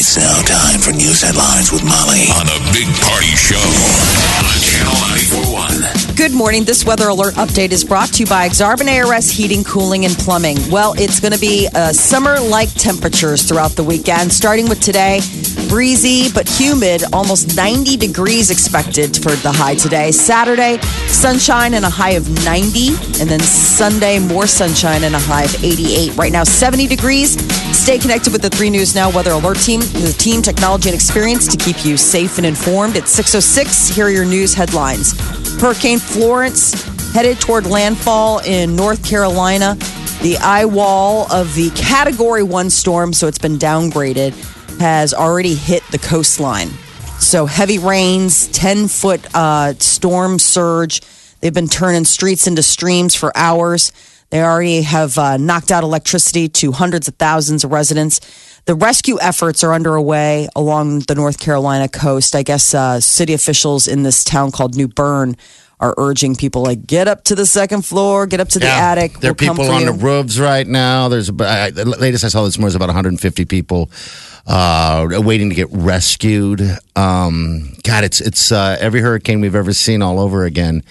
It's now time for news headlines with Molly on the Big Party Show on Channel 941. Good morning. This weather alert update is brought to you by Exarban ARS Heating, Cooling, and Plumbing. Well, it's going to be uh, summer like temperatures throughout the weekend, starting with today. Breezy but humid, almost 90 degrees expected for the high today. Saturday, sunshine and a high of 90. And then Sunday, more sunshine and a high of 88. Right now, 70 degrees. Stay connected with the 3 News Now Weather Alert Team, the team, technology, and experience to keep you safe and informed. At 6.06, here are your news headlines. Hurricane Florence headed toward landfall in North Carolina. The eye wall of the Category 1 storm, so it's been downgraded, has already hit the coastline. So heavy rains, 10 foot uh, storm surge. They've been turning streets into streams for hours. They already have uh, knocked out electricity to hundreds of thousands of residents. The rescue efforts are underway along the North Carolina coast. I guess uh, city officials in this town called New Bern are urging people like get up to the second floor, get up to the attic. There are We'll people on you." the roofs right now. There's I, the latest I saw this morning is about 150 people uh, waiting to get rescued. Um, God, it's it's uh, every hurricane we've ever seen all over again.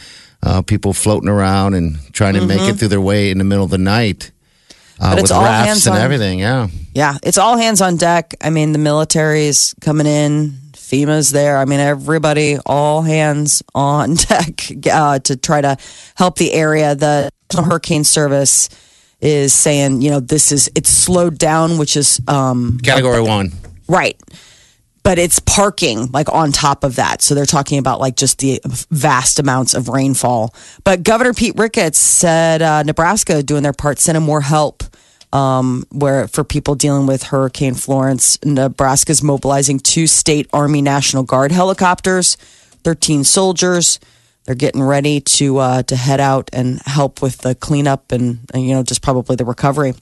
Uh, people floating around and trying to make it through their way in the middle of the night. Uh. But with it's all rafts hands and on- everything, yeah. Yeah, it's all hands on deck. I mean, the military is coming in, FEMA's there. I mean, everybody, all hands on deck uh, to try to help the area. The Hurricane Service is saying, you know, this is it's slowed down, which is um, Category one. right. But it's parking like on top of that. So they're talking about like just the vast amounts of rainfall. But Governor Pete Ricketts said uh, Nebraska doing their part, sending more help um, where for people dealing with Hurricane Florence. Nebraska's mobilizing two state Army National Guard helicopters, 13 soldiers. They're getting ready to uh, to head out and help with the cleanup and, and you know just probably the recovery.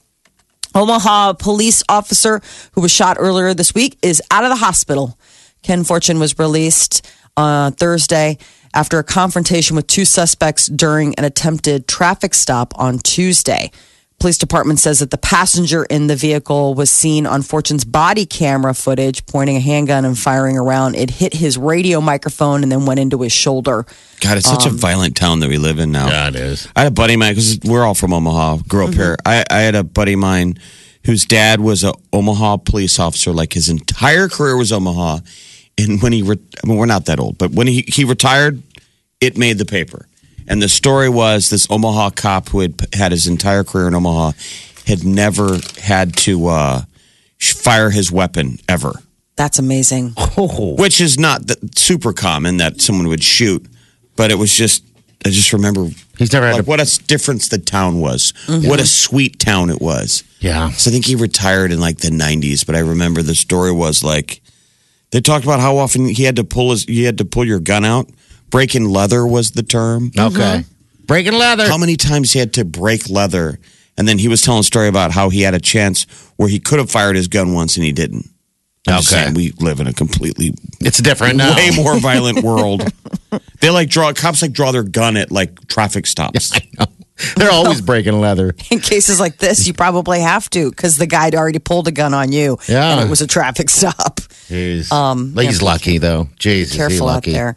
Omaha police officer who was shot earlier this week is out of the hospital. Ken Fortune was released on Thursday after a confrontation with two suspects during an attempted traffic stop on Tuesday. Police department says that the passenger in the vehicle was seen on Fortune's body camera footage pointing a handgun and firing around. It hit his radio microphone and then went into his shoulder. God, it's such a Um, violent town that we live in now. Yeah, it is. I had a buddy of mine because we're all from Omaha, grew up here. I, I had a buddy of mine whose dad was a Omaha police officer. Like his entire career was Omaha, and when he, re- I mean, we're not that old, but when he he retired, it made the paper. And the story was this Omaha cop who had had his entire career in Omaha had never had to uh, fire his weapon ever That's amazing. Oh. which is not that super common that someone would shoot, but it was just I just remember He's never had like to- what a difference the town was. What a sweet town it was. Yeah. So I think he retired in like the '90s, but I remember the story was like they talked about how often he had to pull his he had to pull your gun out. Breaking leather was the term. Okay. Breaking leather. How many times he had to break leather, and then he was telling a story about how he had a chance where he could have fired his gun once and he didn't. I'm just Okay. saying, we live in a completely It's a different now. way more violent world. they like draw cops like draw their gun at like traffic stops. I know. They're always breaking leather. in cases like this, you probably have to because the guy already pulled a gun on you. Yeah. And it was a traffic stop. Jeez. Um, He's yeah, lucky though. Jeez, is he Careful out lucky. there.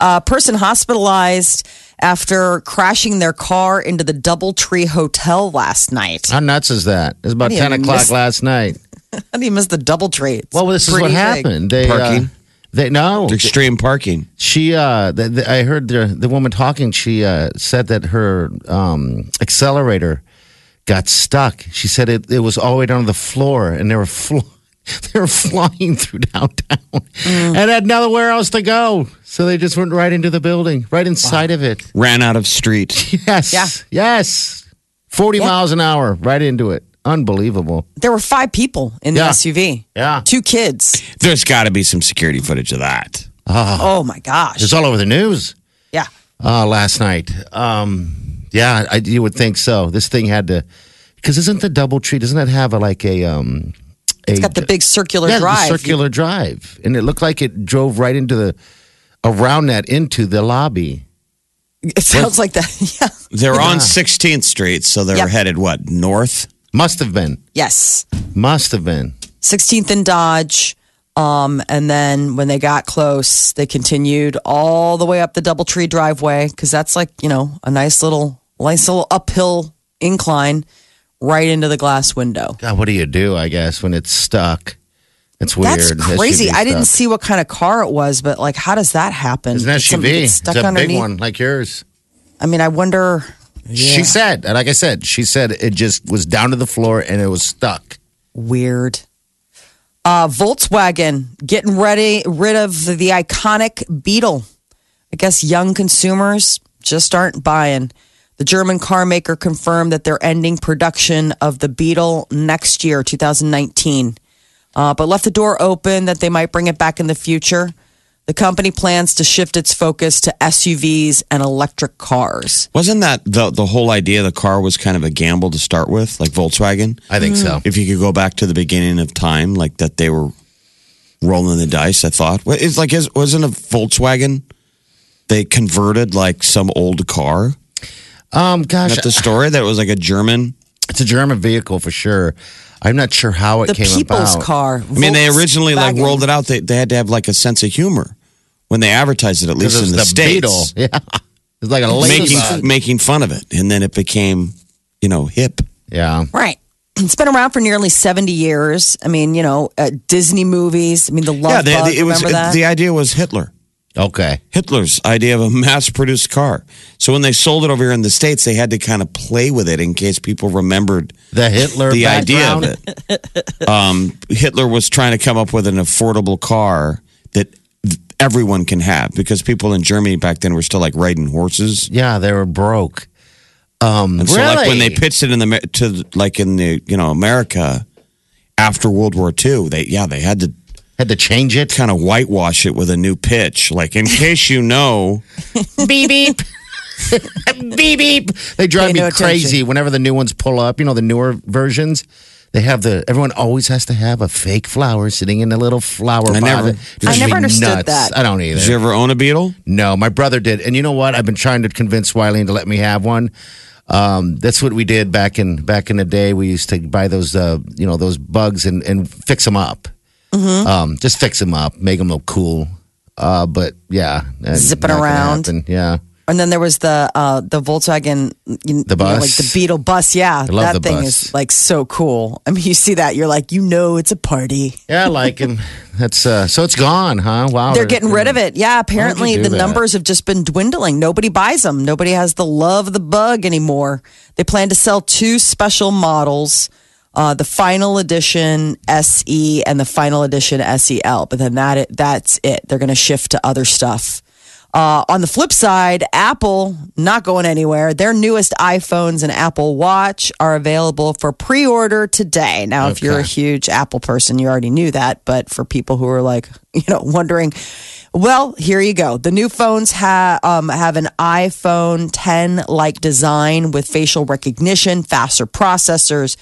A person hospitalized after crashing their car into the Doubletree Hotel last night. How nuts is that? It was about Yeah, ten o'clock miss- last night. How do you miss the Doubletree? It's Well, this is what pretty big. happened. They Parking? Uh, they no. Extreme parking. She uh, the, the, I heard the the woman talking. She uh, said that her um, accelerator got stuck. She said it, it was all the way down to the floor, and they were fl- they were flying through downtown, Mm. and had nowhere else to go. So they just went right into the building, right inside of it. Ran out of street. Yes, Yeah. yes, forty miles an hour, right into it. Unbelievable. There were five people in the Yeah. SUV. Yeah. Two kids. There's got to be some security footage of that. Oh my gosh. It's all over the news Yeah. uh, last night. Um, yeah, I, you would think so. This thing had to, because isn't the double tree? Doesn't it have a, like a um? A, It's got the big circular yeah, the drive. circular drive, and it looked like it drove right into the around that into the lobby. It sounds like that. Yeah. They're on 16th Street, so they're Yep. headed what north? Must have been. Yes. Must have been. 16th and Dodge. Um, and then when they got close, they continued all the way up the Doubletree driveway because that's like, you know, a nice little, nice little uphill incline right into the glass window. God, what do you do? I guess when it's stuck. It's weird. That's crazy. I didn't see what kind of car it was, but like, how does that happen? It's an SUV. get It's Stuck a big one like yours. I mean, I wonder. She said, and like I said, she said it just was down to the floor and it was stuck. Weird. Uh, Volkswagen getting ready rid of the iconic Beetle. I guess young consumers just aren't buying. The German car maker confirmed that they're ending production of the Beetle next year, 2019, uh, but left the door open that they might bring it back in the future. The company plans to shift its focus to SUVs and electric cars. Wasn't that the the whole idea? The car was kind of a gamble to start with, like Volkswagen. I think so. If you could go back to the beginning of time, like that they were rolling the dice. I thought Well, it's like wasn't a Volkswagen. They converted like some old car. Um, gosh, Not the story that it was like a German. it's a German vehicle for sure. I'm not sure how it The came people's about. car. I mean, they originally like rolled it out. They they had to have like a sense of humor when they advertised it, at least Because in it the, the states. Beetle. Yeah, it's like a ladybug. making making fun of it, and then it became, you know, hip. Yeah, Right. It's been around for nearly 70 years. I mean, you know, uh, Disney movies. I mean, the Love yeah, they, Bug, it was remember that? the idea was Hitler. Okay. Hitler's idea of a mass-produced car. So when they sold it over here in the states, they had to kind of play with it in case people remembered The Hitler the idea of it. um, Hitler was trying to come up with an affordable car that everyone can have because people in Germany back then were still like riding horses. Yeah, they were broke. Um, And so like when they pitched it in the to like in the you know America after World War II, they yeah they had to had to change it. kind of whitewash it with a new pitch. Like in case you know, beep beep. beep beep. They drive Pay me no crazy attention. whenever the new ones pull up. You know the newer versions. They have the everyone always has to have a fake flower sitting in a little flower I pot. never- I never understood nuts. that. I don't either. did you ever own a Beetle? No, my brother did. And you know what? I've been trying to convince Wileen to let me have one. Um, that's what we did back in back in the day. We used to buy those, uh, you know, those bugs and, and fix them up. Mm-hmm. Um, just fix them up, make them look cool. Uh, but yeah, Zipping around. Yeah, and then there was the uh, the Volkswagen, you, you know, bus. like the Beetle bus. Yeah, love that the thing bus. is like so cool. I mean, you see that, you're like, you know, it's a party. yeah, I like him. That's uh, so it's gone, huh? Wow, They're getting rid of it. Yeah, apparently the that? numbers have just been dwindling. Nobody buys them. Nobody has the love of the bug anymore. They plan to sell two special models. Uh, the final edition SE and the final edition SEL, but then that that's it. They're going to shift to other stuff. Uh, on the flip side, Apple not going anywhere. Their newest iPhones and Apple Watch are available for pre-order today. Now, if you're a huge Apple person, you already knew that. But for people who are like, you know, wondering, well, here you go. The new phones ha- um, have an iPhone 10 like design with facial recognition, faster processors,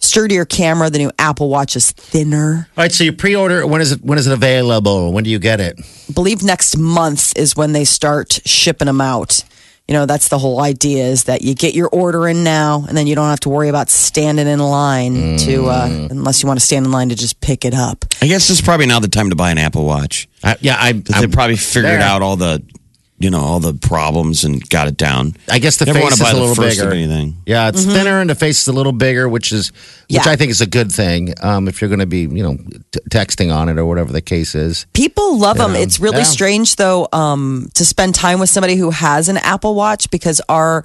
sturdier camera. The new Apple Watch is thinner. All right, so you pre-order. When is it? When is it available? When do you get it? I believe next month is when they start shipping them out. You know, that's the whole idea is that you get your order in now and then you don't have to worry about standing in line to, uh, unless you want to stand in line to just pick it up. I guess it's probably now the time to buy an Apple Watch. I, yeah, I. They probably figured there. out all the, you know, all the problems and got it down. I guess the Never face wanna is a little first of bigger. anything. Yeah, it's thinner and the face is a little bigger, which is which Yeah. I think is a good thing. Um, if you're going to be, you know, t- texting on it or whatever the case is. People love them. Yeah. It's really Yeah. strange though, um, to spend time with somebody who has an Apple Watch because our,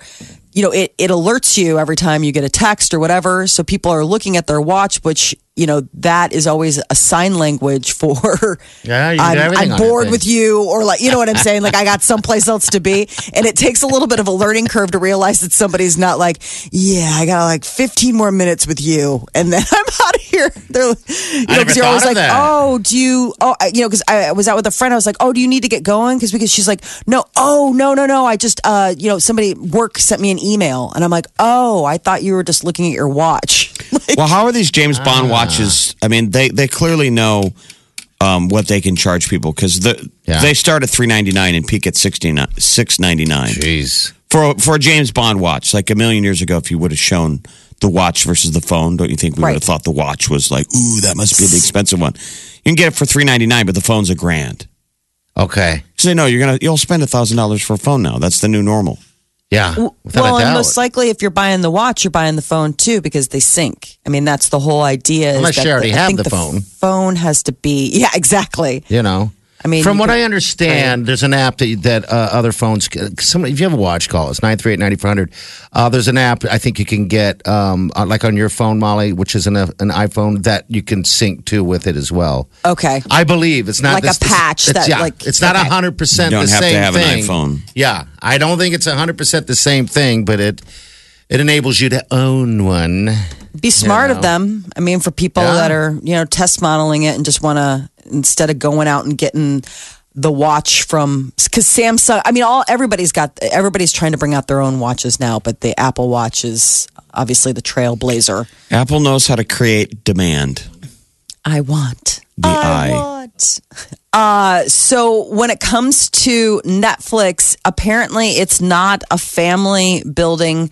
you know, it, it alerts you every time you get a text or whatever. So people are looking at their watch, which you know, that is always a sign language for Yeah, you I'm, I'm bored with you, or like, you know what I'm saying? Like, I got someplace else to be. And it takes a little bit of a learning curve to realize that somebody's not like, yeah, I got like 15 more minutes with you, and then I'm out of here. They're, you know, you're always like, that. oh, do you, oh, you know, because I was out with a friend. I was like, oh, do you need to get going? Because because she's like, no, oh, no, no, no. I just, uh, you know, somebody work sent me an email, and I'm like, oh, I thought you were just looking at your watch. Like, Well, how are these James Ah. Bond watches? I mean, they they clearly know um, what they can charge people because the, Yeah. they start at three ninety nine and peak at sixty nine six ninety nine Jeez. for for a James Bond watch. Like a million years ago, if you would have shown the watch versus the phone, don't you think we Right. would have thought the watch was like, ooh, that must be the expensive one? You can get it for three ninety nine, but the phone's a grand. Okay. So no, you're gonna you'll spend a thousand dollars for a phone now. That's the new normal. Yeah. Well, and most likely, if you're buying the watch, you're buying the phone too because they sync. I mean, that's the whole idea. is Unless that you already I have think the phone. Phone has to be, yeah, exactly. you know. I mean, from what could- I understand, there's an app that that uh, other phones. Some, if you have a watch, call us nine three eight ninety four hundred. Uh, there's an app I think you can get, um, uh, like on your phone, Molly, which is an, uh, an iPhone that you can sync to with it as well. Okay. I believe it's not Like a this- patch It's, that, yeah, like- it's not okay. hundred percent. You don't the have to same have an thing. iPhone. Yeah, I don't think it's hundred percent the same thing, but it it enables you to own one. Be smart know. of them. I mean, for people Yeah. that are, you know, test modeling it and just want to, instead of going out and getting the watch from, because Samsung, I mean, all everybody's got, everybody's trying to bring out their own watches now, but the Apple Watch is obviously the trailblazer. Apple knows how to create demand. I want. The I eye. want. Uh, so when it comes to Netflix, apparently it's not a family building,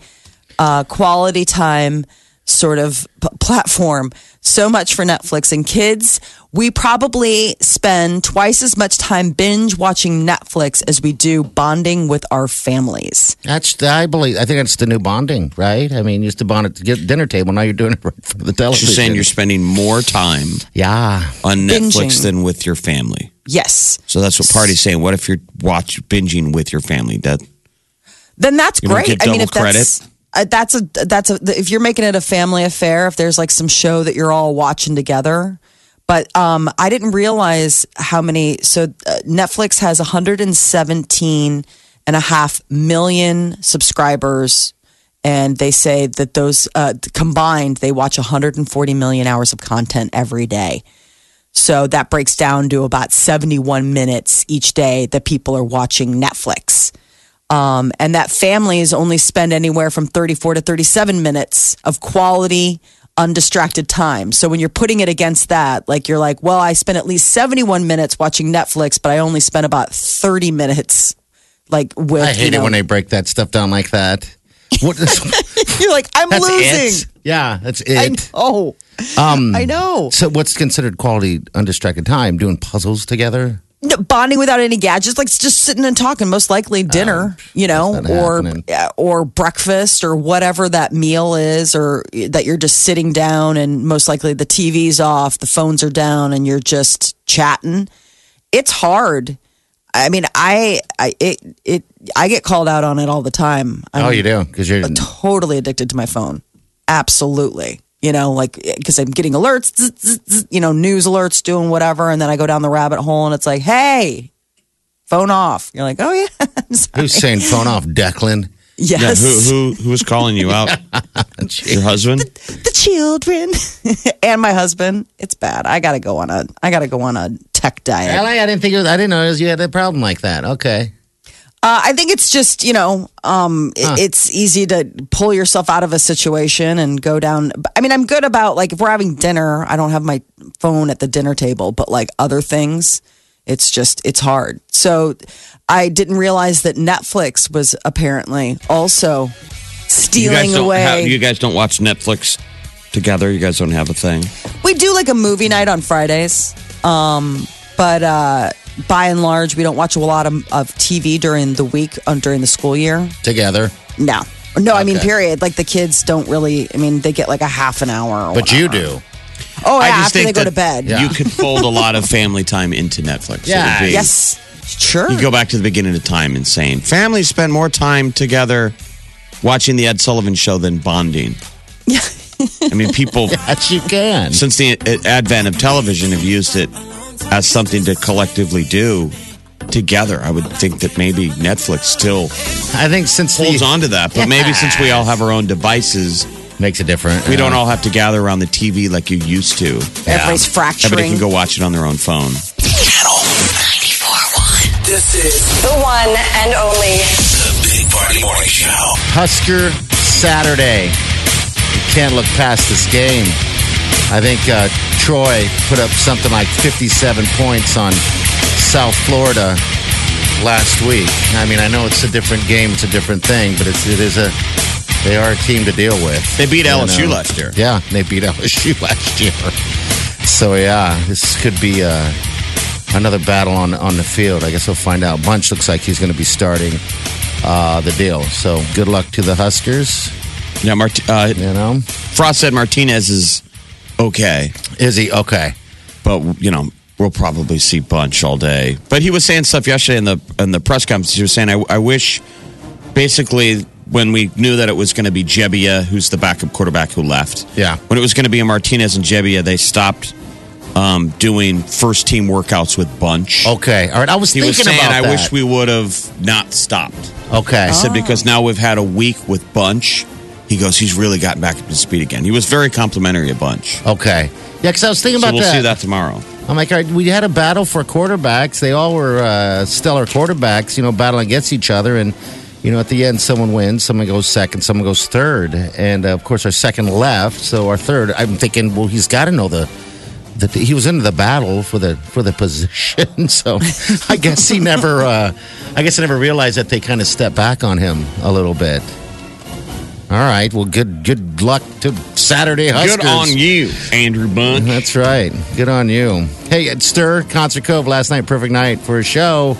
uh, quality time sort of p- platform. So much for Netflix and kids. We probably spend twice as much time binge watching Netflix as we do bonding with our families. That's I believe. I think that's the new bonding, right? I mean, you used to bond at the dinner table. Now you're doing it right from the television. She's saying you're spending more time yeah. on Netflix Binging. than with your family. Yes. So that's what Party's saying. What if you're watch binging with your family? That then that's You don't great. get I mean, double if that's uh, that's a that's a if you're making it a family affair, if there's like some show that you're all watching together. But um, I didn't realize how many. So uh, Netflix has 117 and a half million subscribers, and they say that those uh, combined they watch 140 million hours of content every day. So that breaks down to about 71 minutes each day that people are watching Netflix. Um, and that families only spend anywhere from 34 to 37 minutes of quality, undistracted time. So when you're putting it against that, like you're like, well, I spent at least 71 minutes watching Netflix, but I only spent about 30 minutes like with. I hate you know, it when they break that stuff down like that. What? that's you're like, I'm losing. it. Yeah, that's it. Oh, Um, I know. So, what's considered quality undistracted time? Doing puzzles together? No, bonding without any gadgets, like just sitting and talking. Most likely um, dinner, you know, or happening. or breakfast or whatever that meal is, or that you're just sitting down and most likely the TV's off, the phones are down, and you're just chatting. It's hard. I mean, I, I it it I get called out on it all the time. I'm oh, you do because you're. totally addicted to my phone. Absolutely. You know, like eh, because I'm getting alerts, zzz, zzz, zzz, you know, news alerts, doing whatever, and then I go down the rabbit hole, and it's like, "Hey, phone off." You're like, "Oh yeah, I'm sorry." Who's saying phone off, Declan? yeah, yes, who who who is calling you out? Your husband? the children and my husband. It's bad. I gotta go on a I gotta go on a tech diet. Really? I didn't think it was, I didn't know you had a problem like that. Okay. Uh, I think it's just you know, um, it- it's easy to pull yourself out of a situation and go down. I mean, I'm good about like if we're having dinner, I don't have my phone at the dinner table, but like other things, it's just it's hard. So I didn't realize that Netflix was apparently also stealing don't away. have, you guys don't watch Netflix together. You guys don't have a thing. we do like a movie night on Fridays, um, but uh, by and large, we don't watch a lot of, of TV during the week um, during the school year. Together. No. No, I mean, Okay. period. Like the kids don't really, I mean, they get like a half an hour. Or But you whatever. do. Oh, yeah, I just after they go that to bed. Yeah. You could fold a lot of family time into Netflix. It Yeah. would be- Yes. Sure. You go back to the beginning of time and saying families spend more time together watching the Ed Sullivan show than bonding. yeah. I mean, people Yes, you can. since the advent of television have used it as something to collectively do together. I would think that maybe Netflix still I think since holds the on to that, but maybe since we all have our own devices, makes it different. we don't uh, all have to gather around the TV like you used to. Everybody's Everybody fracturing. can go watch it on their own phone. Channel 94.1. This is The one and only. the Big Party Morning Show. Husker Saturday. You can't look past this game. I think uh, Troy put up something like 57 points on South Florida last week. I mean, I know it's a different game, it's a different thing, but it's, it is a. They are a team to deal with. They beat LSU know? last year. Yeah, they beat LSU last year. So yeah, this could be uh, another battle on on the field. I guess we'll find out. Bunch looks like he's going to be starting uh, the deal. So good luck to the Huskers. Yeah, Mart- uh, You know, Frost said Martinez is okay, is he okay? but you know we'll probably see Bunch all day. But he was saying stuff yesterday in the in the press conference. He was saying, "I, I wish, basically." When we knew that it was going to be Gebbia, who's the backup quarterback who left. Yeah. When it was going to be a Martinez and Gebbia, they stopped um, doing first team workouts with Bunch. Okay, all right. I was He thinking was saying, about I that. wish we would have not stopped. Okay, I said, because now we've had a week with Bunch. He goes, he's really gotten back up to speed again. He was very complimentary a Bunch. okay, yeah. Because I was thinking So about we'll that. see that tomorrow. I'm like, all right, we had a battle for quarterbacks. They all were uh, stellar quarterbacks, you know, battling against each other. And, you know, at the end, someone wins, someone goes second, someone goes third. And, uh, of course, our second left. So our third, I'm thinking, well, he's got to know the. That he was into the battle for the for the position, so I guess he never. Uh, I guess I never realized that they kind of stepped back on him a little bit. All right, well, good good luck to Saturday Huskers. Good on you, Andrew Bunch. That's right. Good on you. Hey, at Stir, Concert Cove last night, perfect night for a show.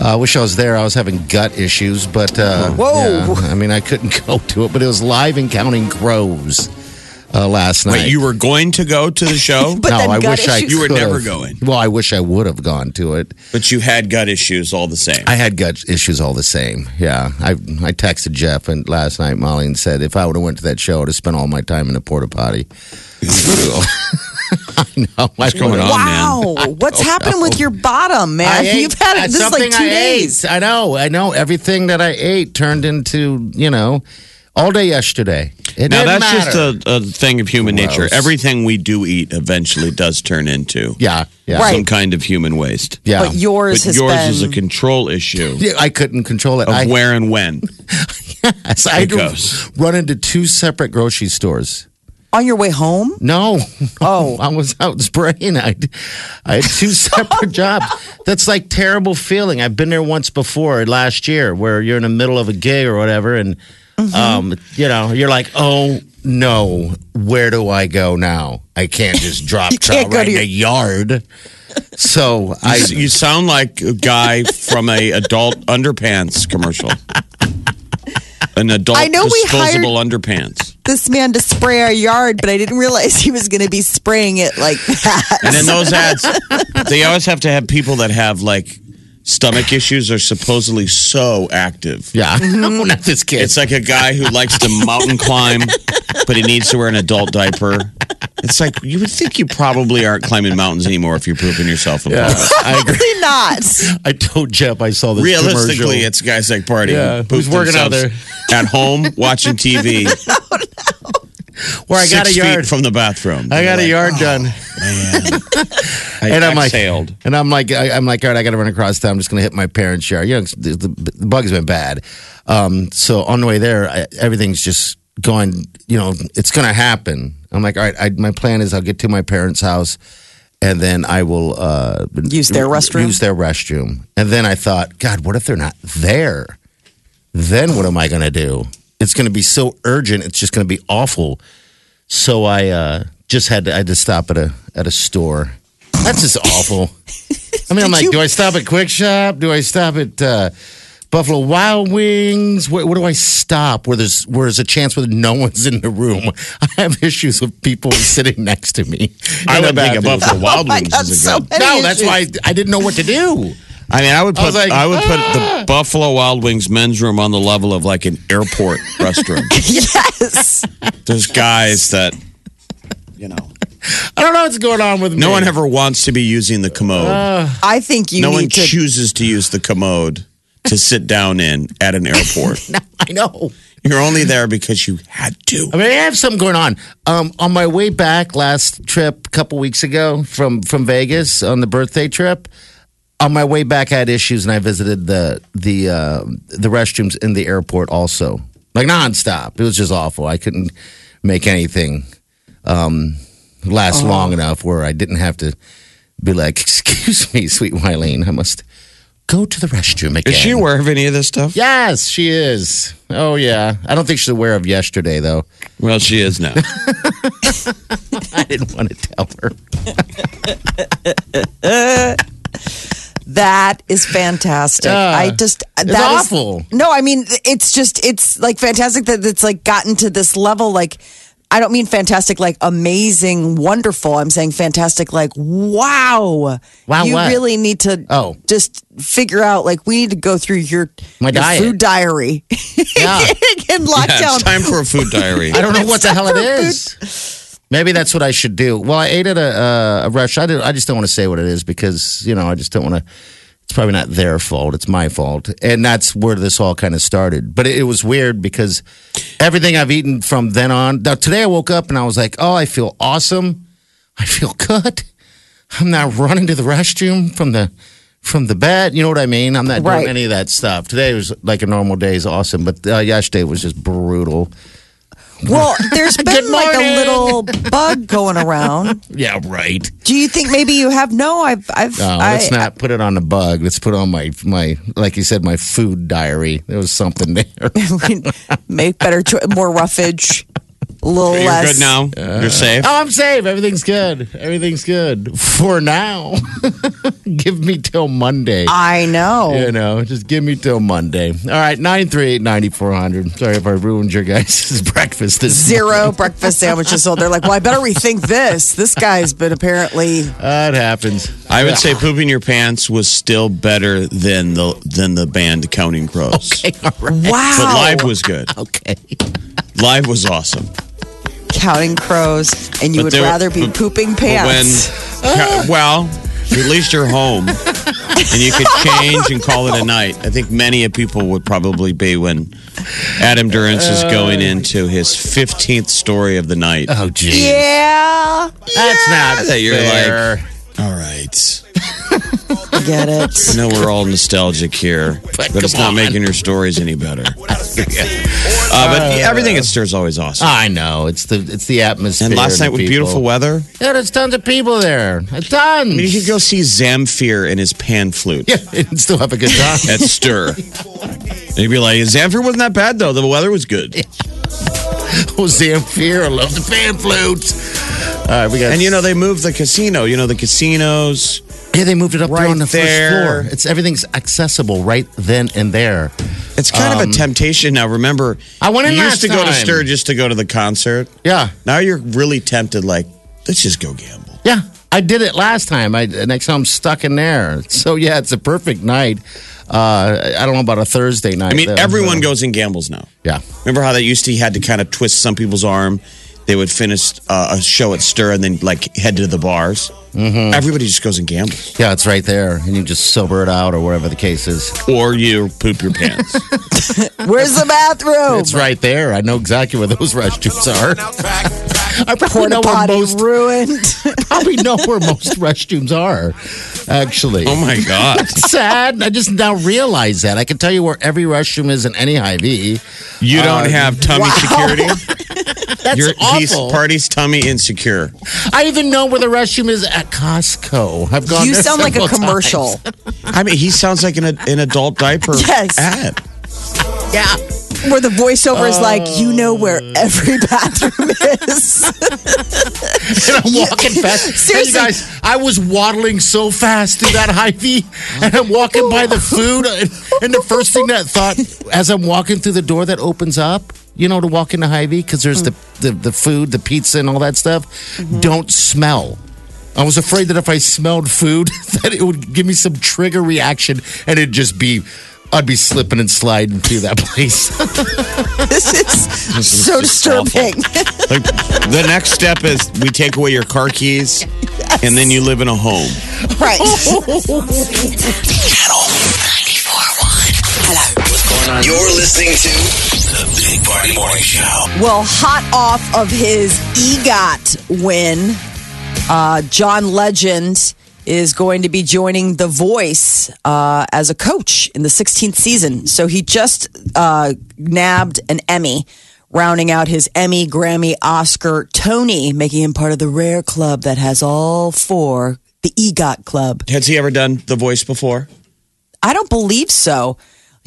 I uh, wish I was there. I was having gut issues, but uh, Whoa. yeah, I mean, I couldn't go to it. But it was live in Counting Crows uh, last night. Wait, you were going to go to the show, But no, I gut wish I issues. You were never going. Well, I wish I would have gone to it. but you had gut issues all the same. I had gut issues all the same. Yeah, I I texted Jeff and last night Molly and said if I would have went to that show, I'd have spent all my time in a porta potty. I know. What's I going on, Wow, man? what's happening with your bottom, man? I ate- You've had it. This is like two I days. Ate. I know. I know. Everything that I ate turned into you know all day yesterday. It Now didn't that's matter. just a, a thing of human Gross. nature. Everything we do eat eventually does turn into yeah, yeah, Right. some kind of human waste. yeah. But yours But has yours been is a control issue Yeah, I couldn't control it. of I, where and when. yes, I had to goes. run into two separate grocery stores. on your way home. No. Oh. I was out spraying. I, I had two separate jobs. That's like terrible feeling. I've been there once before last year where you're in the middle of a gig or whatever and Mm-hmm. um, you know, you're like, oh no, where do I go now? I can't just drop You trout right in your- the yard. So I You, you sound like a guy from a adult underpants commercial. An adult I know we disposable underpants. This man to spray our yard, but I didn't realize he was going to be spraying it like that. And in those ads, they always have to have people that have like stomach issues are supposedly so active. yeah, no, not this kid. It's like a guy who likes to mountain climb, but he needs to wear an adult diaper. It's like you would think you probably aren't climbing mountains anymore if you're pooping yourself in yeah, public. I agree. Probably not. I told Jeff I saw this Realistically, commercial. it's guys like party. Yeah, who's working out there at home watching TV. where I got a yard feet from the bathroom. I got a yard done. I and I'm like, exhaled. and I'm like, I, I'm like, all right, I got to run across town. I'm just going to hit my parents' yard. You know, the, the, the bug's been bad. Um, so on the way there, I, everything's just going. You know, it's going to happen. I'm like, all right, I, my plan is I'll get to my parents' house, and then I will uh, Use their restroom? Use their restroom. And then I thought, God, what if they're not there? Then what am I going to do? It's going to be so urgent. It's just going to be awful. So I uh, just had to, I had to stop at a at a store. That's just awful. I mean, I'm like, you- do I stop at Kwik Shop? Do I stop at uh, Buffalo Wild Wings? Where, where do I stop? Where there's where there's a chance where no one's in the room. I have issues with people sitting next to me. I in the would think a. Buffalo Wild Oh my Wings God, is a so good. many No, that's issues. why I didn't know what to do. I mean, I would I put like, I would put "Ah!" the Buffalo Wild Wings men's room on the level of like an airport restroom. yes. There's guys that, you know, I don't know what's going on with me. no one ever wants to be using the commode. I think you no one to. chooses to use the commode to sit down in at an airport. I know. You're only there because you had to. I mean, I have something going on. Um, on my way back last trip, a couple weeks ago from from Vegas on the birthday trip. On my way back, I had issues, and I visited the the uh, the restrooms in the airport also, like nonstop. It was just awful. I couldn't make anything um, last long enough where I didn't have to be like, "Excuse me, sweet Wileen, I must go to the restroom again." Is she aware of any of this stuff? Yes, she is. Oh yeah. I don't think she's aware of yesterday though. Well, she is now. I didn't want to tell her. That is fantastic. Yeah. I just uh, that is- awful. no, I mean it's just it's like fantastic that it's like gotten to this level. Like I don't mean fantastic like amazing, wonderful. I'm saying fantastic like wow. Wow, You what? really need to Oh. just figure out like we need to go through your, My your diet. food diary Yeah. in lockdown. Yeah, it's time for a food diary. I don't know what the hell it is. food. Maybe that's what I should do. Well, I ate at a, uh, a restaurant. I, did, I just don't want to say what it is because, you know, I just don't want to. It's probably not their fault. It's my fault. And that's where this all kind of started. But it, it was weird because everything I've eaten from then on. Now, today I woke up and I was like, oh, I feel awesome. I feel good. I'm not running to the restroom from the from the bed. You know what I mean? I'm not Right. doing any of that stuff. Today was like a normal day is awesome, but uh, yesterday was just brutal. Well, there's been like a little bug going around. Yeah, right. Do you think maybe you have? No, I've, I've. No, I, let's not put it on the bug. Let's put on my my like you said, my food diary. There was something there. make better, cho- more roughage, a little You're less. good now. You're uh, safe. oh, I'm safe. Everything's good. Everything's good for now. give me till Monday. I know. you know, just give me till Monday. All right, nine three eight ninety four hundred. Sorry if I ruined your guys' breakfast. This Zero breakfast sandwiches. So they're like, well, I better rethink this. This guy's been apparently. That happens. I would say pooping your pants was still better than the than the band Counting Crows. All right. Wow. But live was good. Okay. Live was awesome. counting crows, and you But would there- rather be but- pooping But when, pants. Ah. well, at least you're home and you could change and call it a night. I think many of people would probably be when Adam Duritz is going uh. into his 15th story of the night. Oh, geez. yeah, That's not that you're fair. like, all right. I get I it. know we're all nostalgic here, but, it's not on. making your stories any better. Uh, but everything at Stir's always awesome. I know it's the it's the atmosphere. and last the night with people. beautiful weather, Yeah, there's tons of people there. Tons. I mean, you could go see Zamfir and his pan flute. Yeah, and still have a good time. at Stir. And you'd be like, Zamfir wasn't that bad though. The weather was good. oh, Zamfir, I love the fan flutes. All right, we got. And you know, they moved the casino. You know, the casinos. yeah, they moved it up there right on the there. first floor. It's everything's accessible right then and there. It's kind of a temptation now. Remember, Um, I went in you last used to go to Sturgis to go to the concert. Yeah, Now you're really tempted. Like, let's just go gamble. yeah. I did it last time. I next time I'm stuck in there. So yeah, it's a perfect night. Uh, I don't know about a Thursday night. I mean, though. everyone Uh, goes and gambles now. Yeah, Remember how that used to? You had to kind of twist some people's arm. They would finish uh, a show at Stir and then like head to the bars. Mm-hmm. Everybody just goes and gambles, yeah. It's right there, and you just sober it out or whatever the case is. or you poop your pants. Where's the bathroom? It's right there. I know exactly where those restrooms are. I probably Porta know where most ruined. probably know where most restrooms are. Actually, oh my god! sad. I just now realize that. I can tell you where every restroom is in any Hy-Vee. You don't Uh, have tummy security. That's You're, he's awful. party's tummy insecure. I even know where the restroom is at Costco. I've gone. you there sound like a commercial. times. I mean, he sounds like an, an adult diaper Yes. ad. Yeah, Where the voiceover is like, you know where oh. every bathroom is. and I'm walking fast. Hey, Seriously. you guys, I was waddling so fast through that Hy-Vee, and I'm walking by the food, and, and the first thing that thought as I'm walking through the door that opens up, you know, to walk into Hy-Vee because there's the, the the food, the pizza, and all that stuff. Mm-hmm. Don't smell. I was afraid that if I smelled food, that it would give me some trigger reaction, and it'd just be. I'd be slipping and sliding through that place. This is so disturbing. Like the next step is we take away your car keys, and then you live in a home. right. Channel 94.1. Hello. What's going on? You're listening to the Big Party Morning Show. Well, hot off of his EGOT win, uh, John Legend is going to be joining The Voice uh, as a coach in the 16th season. So he just uh, nabbed an Emmy, rounding out his Emmy, Grammy, Oscar, Tony, making him part of the rare club that has all four, the EGOT Club. Has he ever done The Voice before? I don't believe so.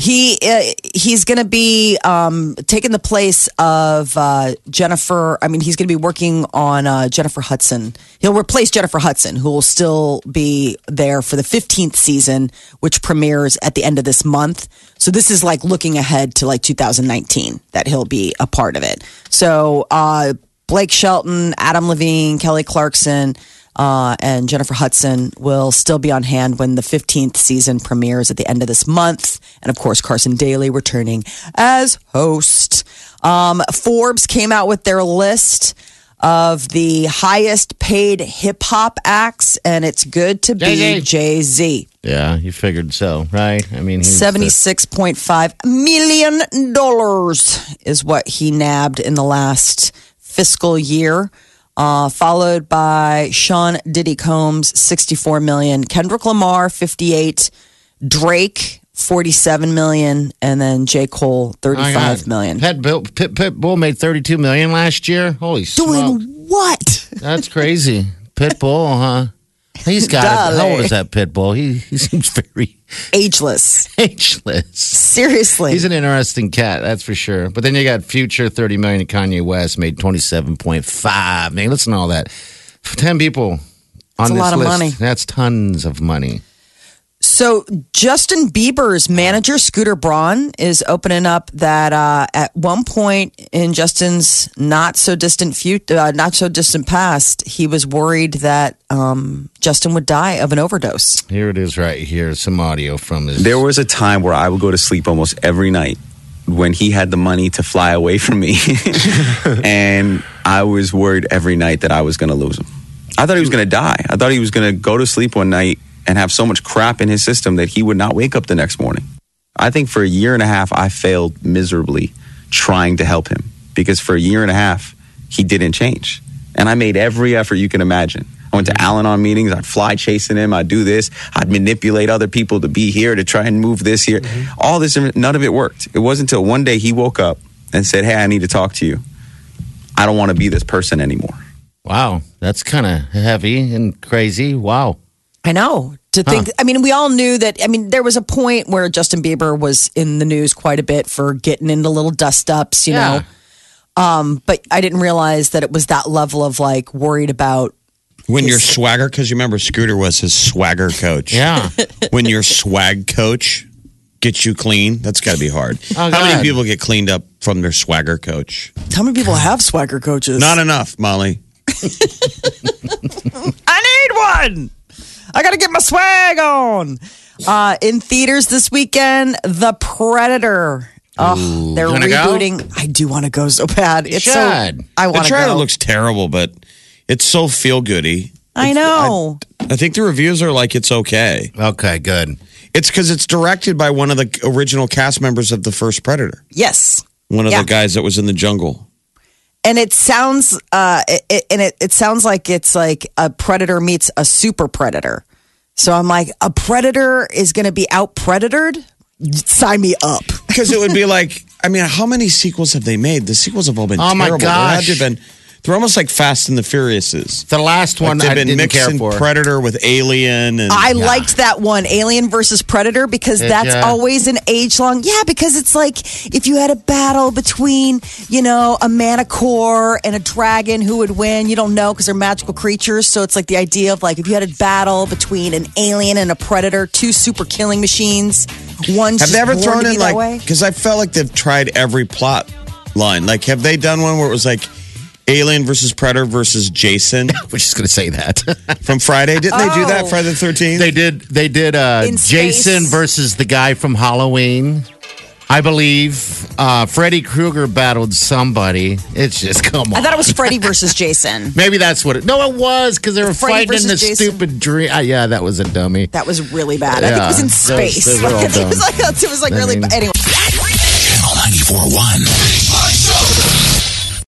He uh, he's going to be um, taking the place of uh, Jennifer. I mean, he's going to be working on uh, Jennifer Hudson. He'll replace Jennifer Hudson, who will still be there for the 15th season, which premieres at the end of this month. So this is like looking ahead to like 2019 that he'll be a part of it. So uh, Blake Shelton, Adam Levine, Kelly Clarkson uh, and Jennifer Hudson will still be on hand when the 15th season premieres at the end of this month. And of course, Carson Daly returning as host. Um, Forbes came out with their list of the highest paid hip hop acts, and it's good to be Jay-Z. Jay Z. yeah, you figured so, right? I mean, $76.5 million is what he nabbed in the last fiscal year. Uh, followed by Sean Diddy Combs, 64 million, Kendrick Lamar, 58, Drake, 47 million, and then J. Cole, 35 million. Pit, Bill, Pit, Pitbull made 32 million last year. Holy Doing smokes. what? That's crazy. Pitbull, huh? He's got it. How old is that Pitbull? He, he seems very Ageless. ageless. Seriously. He's an interesting cat, that's for sure. But then you got Future, 30 million, Kanye West made 27.5. Man, listen to all that. 10 people on That's a this lot of list. money. That's tons of money. So Justin Bieber's manager, Scooter Braun, is opening up that uh, at one point in Justin's not so distant future, uh, not so distant past, he was worried that um, Justin would die of an overdose. Here it is right here. Some audio from his. There was a time where I would go to sleep almost every night when he had the money to fly away from me. and I was worried every night that I was going to lose him. I thought he was going to die. I thought he was going to go to sleep one night and have so much crap in his system that he would not wake up the next morning. I think for a year and a half, I failed miserably trying to help him because for a year and a half, he didn't change. And I made every effort you can imagine. I went to mm-hmm. Al Anon meetings. I'd fly chasing him. I'd do this. I'd manipulate other people to be here to try and move this here. Mm-hmm. All this, none of it worked. It wasn't until one day he woke up and said, Hey, I need to talk to you. I don't want to be this person anymore. Wow, that's kind of heavy and crazy. Wow. I know. To think, I mean, we all knew that. I mean, there was a point where Justin Bieber was in the news quite a bit for getting into little dust ups, you Yeah. know. Um, but I didn't realize that it was that level of like worried about When your swagger, because you remember Scooter was his swagger coach. Yeah. when your swag coach gets you clean, that's got to be hard. Oh, How many people get cleaned up from their swagger coach? How many people have swagger coaches? Not enough, Molly. I need one. I got to get my swag on. Uh, in theaters this weekend, The Predator. Oh, they're You wanna go? rebooting. I do want to go so bad. It's so. should. I The want to trailer go. looks terrible, but it's so feel goody. I know. I think the reviews are like it's okay. Okay, good. It's because it's directed by one of the original cast members of the first Predator, yes. one of Yeah. the guys that was in the jungle. And it sounds uh it, it- and it, it sounds like it's like a predator meets a super predator so i'm like a predator is going to be out predatored sign me up Because it would be like, I mean, how many sequels have they made? The sequels have all been Oh, my terrible. There had to have been, they're almost like Fast and the Furiouses. The last Like one they've I been didn't care mixing for. Predator with Alien, and i liked that one alien versus predator because Did that's ya? always an age long yeah because it's like if you had a battle between you know a manticore and a dragon who would win you don't know because they're magical creatures so it's like the idea of like if you had a battle between an alien and a predator two super killing machines one have they ever thrown to be in like? Because I felt like they've tried every plot line. Like, have they done one where it was like, Alien versus Predator versus Jason We're just going to say that. from Friday. Didn't they do that Oh. Friday the 13th? they did. They did. Uh, In Jason versus the guy from Halloween. I believe uh, Freddy Krueger battled somebody. It's just come on. I thought it was Freddy versus Jason. Maybe that's what it. No, it was because they were Freddy fighting in the versus Jason. stupid dream. Uh, yeah, that was a dummy. That was really bad. I think it was in Yeah, those- space. those are all it was dumb. like, it was like I really mean- bad. Anyway. Channel 941.